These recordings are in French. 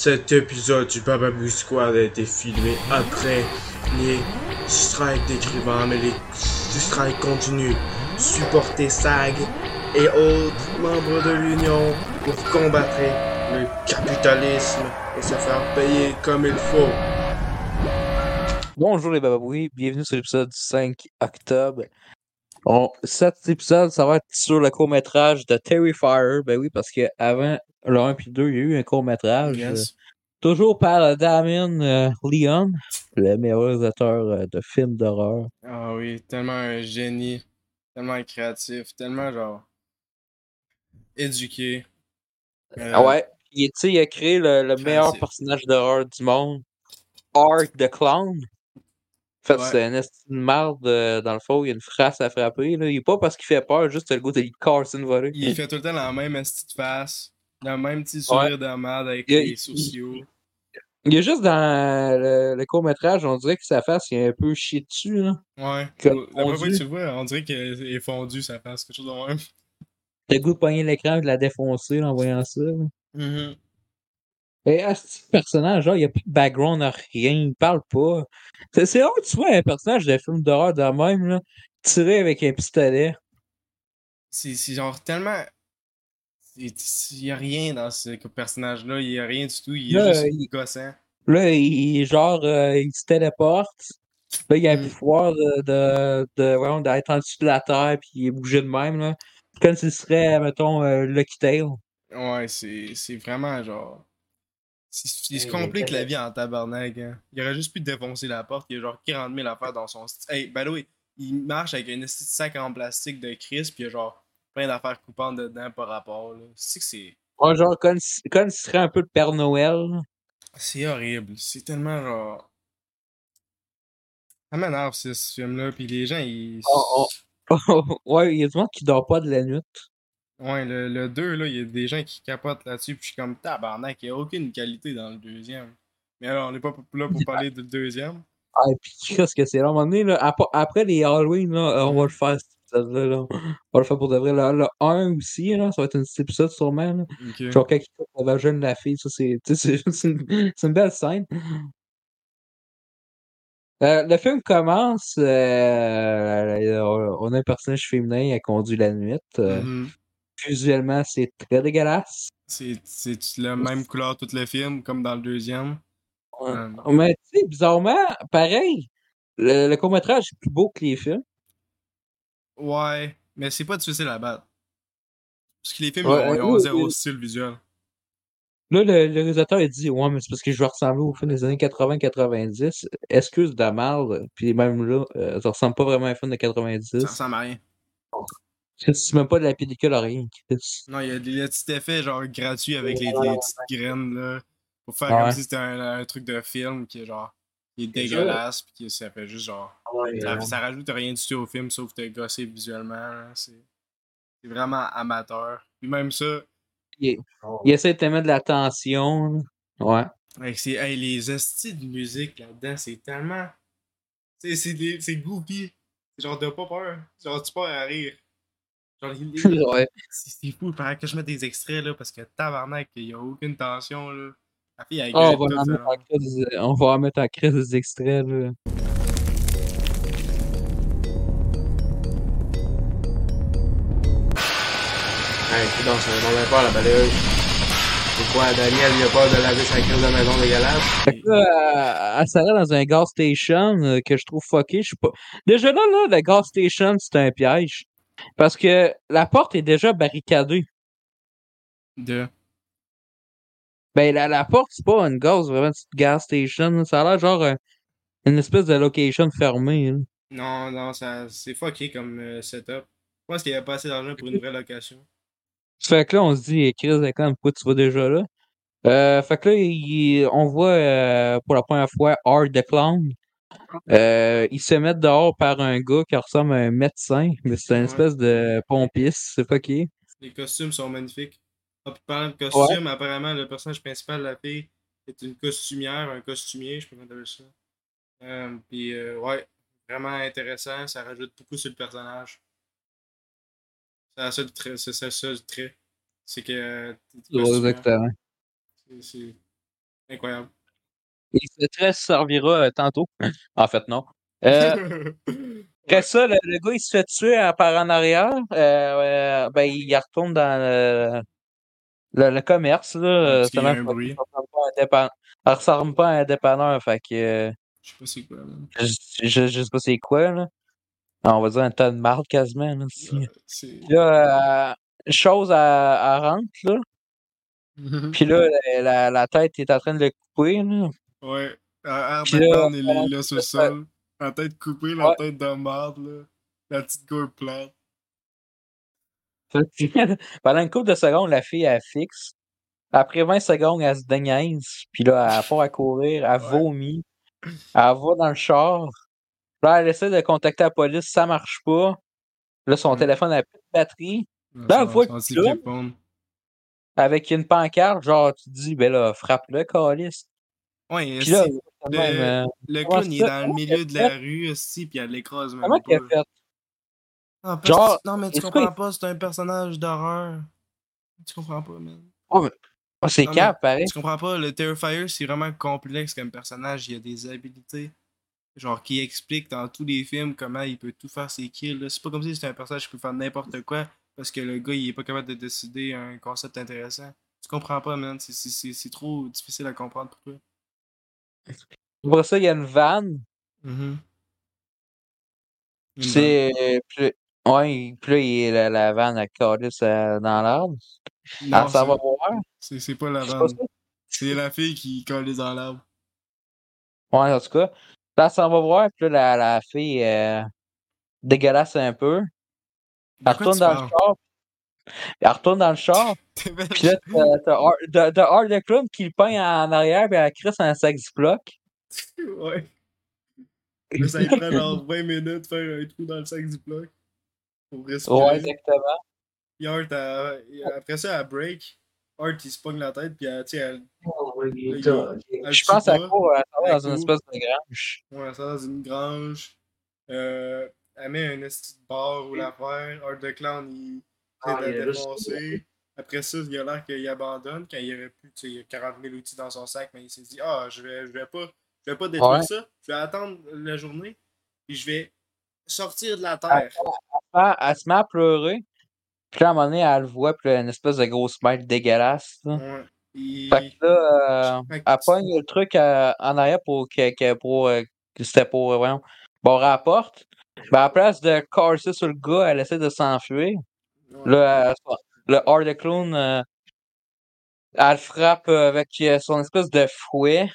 Cet épisode du Bababoo Squad a été filmé après les strikes d'écrivains, mais les strikes continuent. Supportez SAG et autres membres de l'Union pour combattre le capitalisme et se faire payer comme il faut. Bonjour les bababouis, bienvenue sur l'épisode du 5 octobre. On, cet épisode, ça va être sur le court-métrage de Terrifier. Ben oui, parce que avant le 1 puis 2, il y a eu un court-métrage. Yes. euh, toujours par Damien euh, Leon, le meilleur réalisateur euh, de films d'horreur. Ah oui, tellement un génie, tellement créatif, tellement genre éduqué. Euh, Ah ouais. Il, il a créé le, le meilleur personnage d'horreur du monde, Art the Clown. En fait, Ouais. c'est un esti de marde, euh, dans le fond, il y a une phrase à frapper. Là. Il est pas parce qu'il fait peur, juste le goût de une volée. Il fait tout le temps la même petite face, le même petit sourire de merde avec les sociaux. Il est juste dans le, le court-métrage, on dirait que sa face, il est un peu chié dessus. Là. Ouais. Comme La première fois que tu le vois, on dirait qu'elle est fondue sa face, quelque chose de même. Le goût de pogner l'écran et de la défoncer là, en voyant ça. là. Mhm. Et à ce personnage, genre, il n'y a pas de background à rien, il parle pas. C'est rare tu vois un personnage de film d'horreur de même, là, tiré avec un pistolet. C'est c'est genre tellement. Il y a rien dans ce personnage-là, il y a rien du tout, il est Là, juste il- gossant. Là, il, genre, euh, il se téléporte. Là, il a un Mm. pouvoir de, de, de, d'être en dessous de la terre puis il est bougé de même, là. Comme s'il serait, mettons, euh, Lucky Tail. Ouais, c'est vraiment genre. C'est- Il se Hey, complique la vie en tabarnak. Hein. Il aurait juste pu défoncer la porte. Il y a genre 40 000 affaires dans son. Hey, by the way, il marche avec un sac en plastique de Chris, puis il y a genre plein d'affaires coupantes dedans par rapport. là. C'est que c'est. Ouais, genre, comme, si- comme s'il serait un peu le Père Noël. C'est horrible. C'est tellement genre. Ça m'énerve ce ce film-là, puis les gens, ils. Oh, ouais, il y a du monde qui dort pas de la nuit. Ouais, le, le 2, là, il y a des gens qui capotent là-dessus, puis je suis comme tabarnak, il n'y a aucune qualité dans le deuxième. Mais alors, on n'est pas là pour parler du deuxième. Ah, et puis qu'est-ce que c'est? Là, à un moment donné, là, ap- après les Halloween, là, on va le faire, cet épisode-là, là. On va le faire pour de vrai. Là, le 1 aussi, là, ça va être un petit épisode sûrement. Là. Ok. Genre, quand il coupe le vagin de la fille, ça, c'est c'est- une, une belle scène. Euh, le film commence, euh, on a un personnage féminin qui conduit la nuit. euh, Mhm. Visuellement, c'est très dégueulasse. C'est la même couleur tout le film, comme dans le deuxième? Ouais. Euh, Mais tu sais, bizarrement, pareil, le, le court-métrage est plus beau que les films. Ouais, mais c'est pas difficile à battre. Parce que les films, Ouais, ils ont, oui, zéro oui. style visuel. Là, le, le réalisateur, il dit Ouais, mais c'est parce que je veux ressembler au film des années 80-90. Excuse de. Puis même là, euh, ça ressemble pas vraiment à un film de 90. Ça ressemble à rien. C'est même pas de la pellicule à rien. Non, il y a des petits effets genre gratuits avec les, les petites graines là. Pour faire Ouais. comme si c'était un, un truc de film qui est genre. qui est dégueulasse, puis que ça fait juste genre. Ça, ça rajoute rien du tout au film sauf te gosser visuellement. C'est c'est vraiment amateur. Puis même ça, Il, il essaie de te mettre de la tension. là. Ouais. hey, les hosties de musique là-dedans, c'est tellement. C'est c'est des- c'est goofy. C'est genre de pas peur. Genre tu pars à rire. Genre, les- les- ouais. c'est c'est fou. Il faudrait que je mette des extraits là parce que tabarnak, il y a aucune tension là. La fille elle gueule on, va tout, en ça. mettre en crise, on va en mettre en crise des extraits. Là. Hey, putain, ça me demandait pas la balayeuse. C'est quoi, Daniel, il a peur de laver sa crise de maison dégueulasse? Fait que là, elle, s'arrête dans un gas station euh, que je trouve fucké. Je sais pas. Déjà là, là, le gas station, c'est un piège. Parce que la porte est déjà barricadée. De? Ben, la, la porte, c'est pas une gaz, vraiment une petite gas station. Ça a l'air genre euh, une espèce de location fermée. là. Non, non, ça, c'est fucké comme euh, setup. Je pense qu'il y avait pas assez d'argent pour une vraie location. Fait que là, on se dit, eh, Chris, quand pourquoi tu vas déjà là? Euh, fait que là, il- on voit euh, pour la première fois Art the Clown. Euh, il se met dehors par un gars qui ressemble à un médecin, mais c'est une Ouais. espèce de pompiste, c'est pas qui. Les costumes sont magnifiques. Ah, puis parlant de costumes, apparemment, le personnage principal de la fille est une costumière, un costumier, je pas comment ça. Euh, puis, euh, ouais, vraiment intéressant. Ça rajoute beaucoup sur le personnage. C'est seule trait, c'est ça le trait. C'est que. exactement. C'est- Incroyable. Il se très servira euh, tantôt. en fait, non. Euh, après ça, le, le gars, il se fait tuer euh, par en arrière. Euh, euh, ben, il retourne dans le, le, le commerce. Là, Parce qu'il y a Seulement, un bruit. ça ressemble pas à un dépan- ça ressemble pas à un dépanneur. Fait que Je sais pas c'est quoi, là. je, je, je sais pas c'est quoi. Là. On va dire un tas de marde quasiment. Là. Ouais, là, euh, chose à, à rentre, là. Puis là, la, la, la tête est en train de le couper. Là. Ouais. Puis là, il est là sur le sol. La tête coupée, la Ouais. tête de marde, là. La petite gourde plate. Pendant une couple de secondes, la fille, elle fixe. Après 20 secondes, elle se déniaise. Puis là, elle part à courir, elle Ouais. vomit. Elle va dans le char. Là, elle essaie de contacter la police, ça marche pas. Là, son Ouais. téléphone n'a plus de batterie. Là, elle voit le. Avec une pancarte, genre, tu te dis, ben là, frappe-le, calice. Ouais, Puis là, le- même, euh, le clown, il est dans le milieu de la rue, aussi, puis elle l'écrase même Comment qu'elle a fait? Ah, parce Genre, non, mais tu comprends pas, c'est un personnage d'horreur. Tu comprends pas, man. Oh, mais- oh, c'est Non, cap, pareil. Tu comprends pas, le Terrifier, c'est vraiment complexe comme personnage. Il y a des habilités, genre, qui expliquent dans tous les films comment il peut tout faire ses kills. C'est pas comme si c'était un personnage qui peut faire n'importe quoi parce que le gars, il est pas capable de décider un concept intéressant. Tu comprends pas, man. C'est- C'est c'est- c'est trop difficile à comprendre pour toi. Pour ça, il y a une vanne. Une C'est. Puis, ouais, puis là, il- la, la vanne, elle calisse euh, dans l'arbre. Non, Elle s'en va voir? c'est pas la vanne. ça? C'est la fille qui colle dans l'arbre. Ouais, en tout cas. Là, s'en va voir, puis là, la, la fille euh, dégueulasse un peu. Elle retourne dans le parles? Elle retourne dans le char. Puis là, t'as- t'as Har- t'as t'as Hard the Clown qui le peint en arrière, puis elle crisse un sac Ziploc. Ouais. Là, ça lui prend genre 20 minutes de faire un trou dans le sac du bloc. Pour respirer. Ouais, exactement. Puis Art, elle- après ça, elle break. Art, il se pogne la tête, puis elle, tu sais, elle, elle Je pense à pas. court, elle va Elle dans une espèce de grange. Ouais, ça dans une grange. Euh, elle met un esti de bar ou l'affaire. Art the Clown, il Ah, de défoncer. Après ça, il a l'air qu'il abandonne quand il il y a 40 000 outils dans son sac, mais il s'est dit, ah, je vais, je vais pas, je vais pas détruire Ouais. ça, je vais attendre la journée, puis je vais sortir de la terre. Elle, elle se met à pleurer. Puis là, à un moment donné, elle le voit, puis une espèce de grosse bête dégueulasse. là. Ouais. Il- Fait que là, euh, Fait que elle pogne le truc euh, en arrière pour que, que- pour euh, c'était pour, euh, voyons, barrer la porte. Ben, à la place de casser sur le gars, elle essaie de s'enfuir. Là, euh, le Clown, euh, elle frappe avec euh, son espèce de fouet.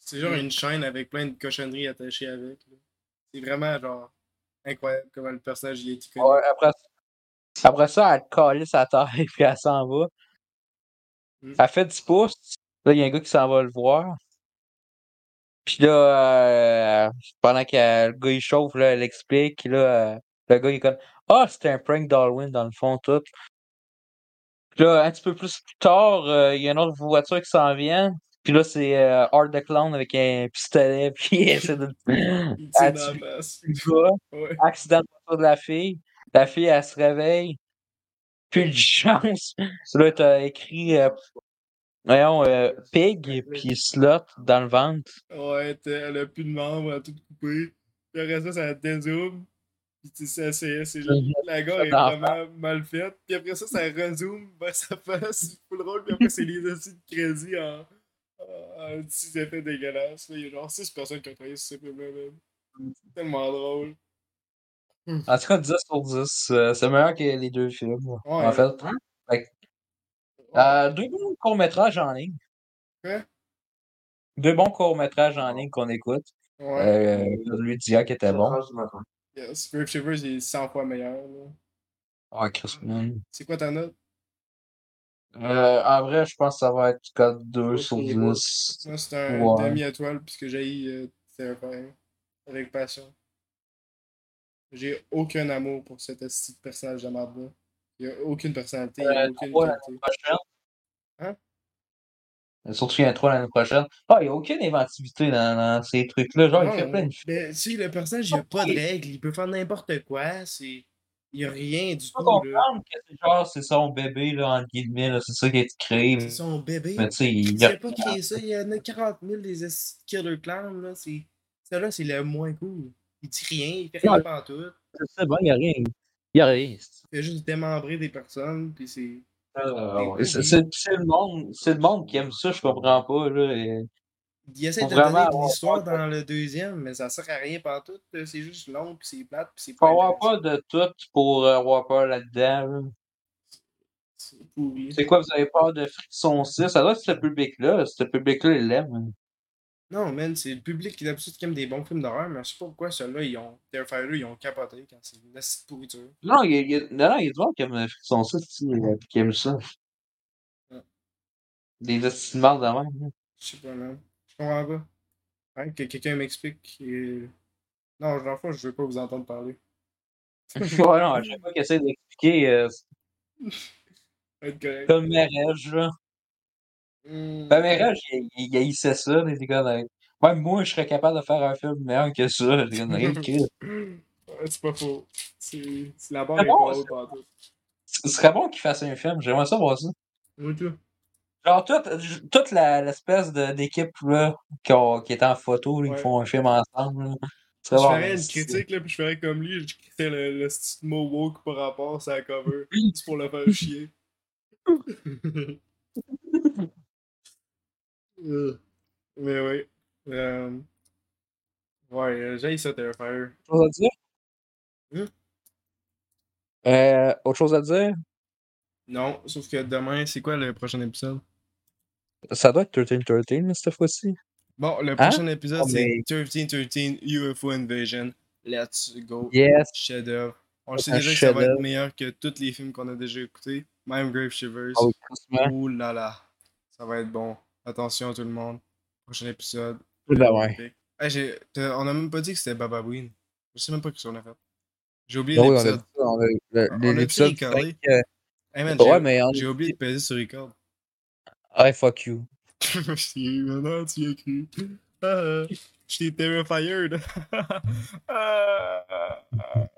C'est genre une chaîne avec plein de cochonneries attachées avec. C'est vraiment genre incroyable comment le personnage il est iconique. Ouais, après, après ça, elle calisse sa et puis elle s'en va. Mm. Elle fait 10 pouces. Là, il y a un gars qui s'en va le voir. Puis là, euh, pendant que le gars il chauffe, là, elle explique. Là, le gars il est comme Ah, c'était un prank d'Halloween dans le fond, tout. Puis là, un petit peu plus tard, euh, il y a une autre voiture qui s'en vient. Puis là, c'est euh, Art the Clown avec un pistolet. Puis il essaie de. Le. Ouais. accident de voiture de la fille. La fille, elle se réveille. Plus de chance. Là, t'as écrit, euh, voyons, euh, pig, puis slot dans le ventre. Ouais, elle a plus de membres, elle a tout coupé. Puis après ça, ça dézoome. Puis tu sais, c'est, c'est, Mhm. la gare est vraiment mal faite. Puis après ça, ça rezoome vers sa face. C'est full drôle. Puis après, c'est les outils de crédit en, petits effets dégueulasses. Il y a genre 6 personnes qui ont travaillé sur ce film-là. man. C'est tellement drôle. En tout cas, 10 sur 10. euh, c'est meilleur que les deux films, Ouais. en fait. Que, euh, deux bons courts-métrages en ligne. Quoi? Deux bons courts-métrages en ligne qu'on écoute. Ouais. Euh, lui d'hier qui était bon. Yes. Shivers est 100 fois meilleur. là. Ah, Chris, man. C'est quoi ta note? Euh, en vrai, je pense que ça va être 4 2 sur 10. Moi, c'est un Ouais. demi-étoile puisque j'ai euh, Terrifier. Avec passion. J'ai aucun amour pour cet esti de personnage de marde-là. Il n'y a aucune personnalité, il n'y a Euh, aucune qualité. l'année prochaine? Hein? Surtout qu'il y a un 3 l'année prochaine. Ah, il n'y a aucune inventivité dans, dans ces trucs-là. Genre, il fait plein de tu sais, le personnage, il n'y a pas de règles. Il peut faire n'importe quoi. C'est... Il y a rien du tout, là. comprendre que c'est genre, c'est son bébé, là, entre guillemets, là, c'est ça qui été créé. C'est son bébé. Mais tu sais, il Il y a pas créé ça, il y en a 40 000 des Killer Clowns, là. c'est- Celui-là, c'est le moins cool. Il dit rien, il fait rien Ouais. pantoute. C'est bon, il y a rien. Il y a rien. Il fait juste démembrer des personnes, puis c'est. Oui. C'est le monde, c'est le monde qui aime ça, je comprends pas, là. et- Il essaie de donner de l'histoire dans le deuxième, mais ça sert à rien pantoute. là. C'est juste long, puis c'est plate, puis c'est Faut pas avoir pas de tout pour avoir peur là-dedans, là. C'est quoi, vous avez peur de Frisson 6? Ça doit être ce public-là. Ce public-là, il l'aime. Non, man, c'est le public qui d'habitude qui aime des bons films d'horreur, mais je sais pas pourquoi ceux-là, ils ont. Terrifier, ils ont capoté quand c'est une esti de pourriture. Non, il y a, il y a, non, non, il y a du monde qui aime Frisson 6, tu sais, euh, qui aime ça. Ouais. Des estimables de même. Je sais pas, man. Je comprends pas. Hein, que quelqu'un m'explique. et- Non, dans le fond, je veux pas vous entendre parler. ouais, non, je sais pas qu'il essaie d'expliquer euh, comme Mérège, là. Hmm. Ben, Mérège, il, il, haïssait ça, les gars. Même moi, je serais capable de faire un film meilleur que ça. C'est pas faux. C'est c'est la barre C'est est bon, haute. Ce serait bon qu'il fasse un film. J'aimerais ça voir ça. Oui, tout. Genre, toute, l'espèce d'équipe là, qui, qui est en photo, là, Ouais. qui font un film ensemble. là. Je C'est bon, ferais une c'est- critique, là, puis je ferais comme lui, je critiquerais le, le mot woke par rapport à sa cover. C'est pour le faire chier. Euh, Mais oui. Euh... Ouais, euh, j'ai ça, Terrifier. Autre chose à dire? Hmm? Euh, autre chose à dire? Non, sauf que demain, c'est quoi le prochain épisode? Ça doit être 1313 là, cette fois-ci. Bon, le prochain épisode, Oh, c'est 1313 UFO Invasion. Let's go. Yes. Chef-d'œuvre. On sait déjà que ça va être meilleur que tous les films qu'on a déjà écoutés. Même Grave Shivers. Franchement. Ouh là là. Ça va être bon. Attention tout le monde. Prochain épisode. Ben ouais. Hey, on a même pas dit que c'était Bababouine. Je sais même pas ce qu'on a fait. J'ai oublié oui, a l'épisode. a-tu l'épisode euh, Hey man, Ouais, j'ai mais on j'ai oublié de peser sur record. Ah, fuck you. Maintenant tu y as cru. Ah, je t'ai terrified. Ah, ah.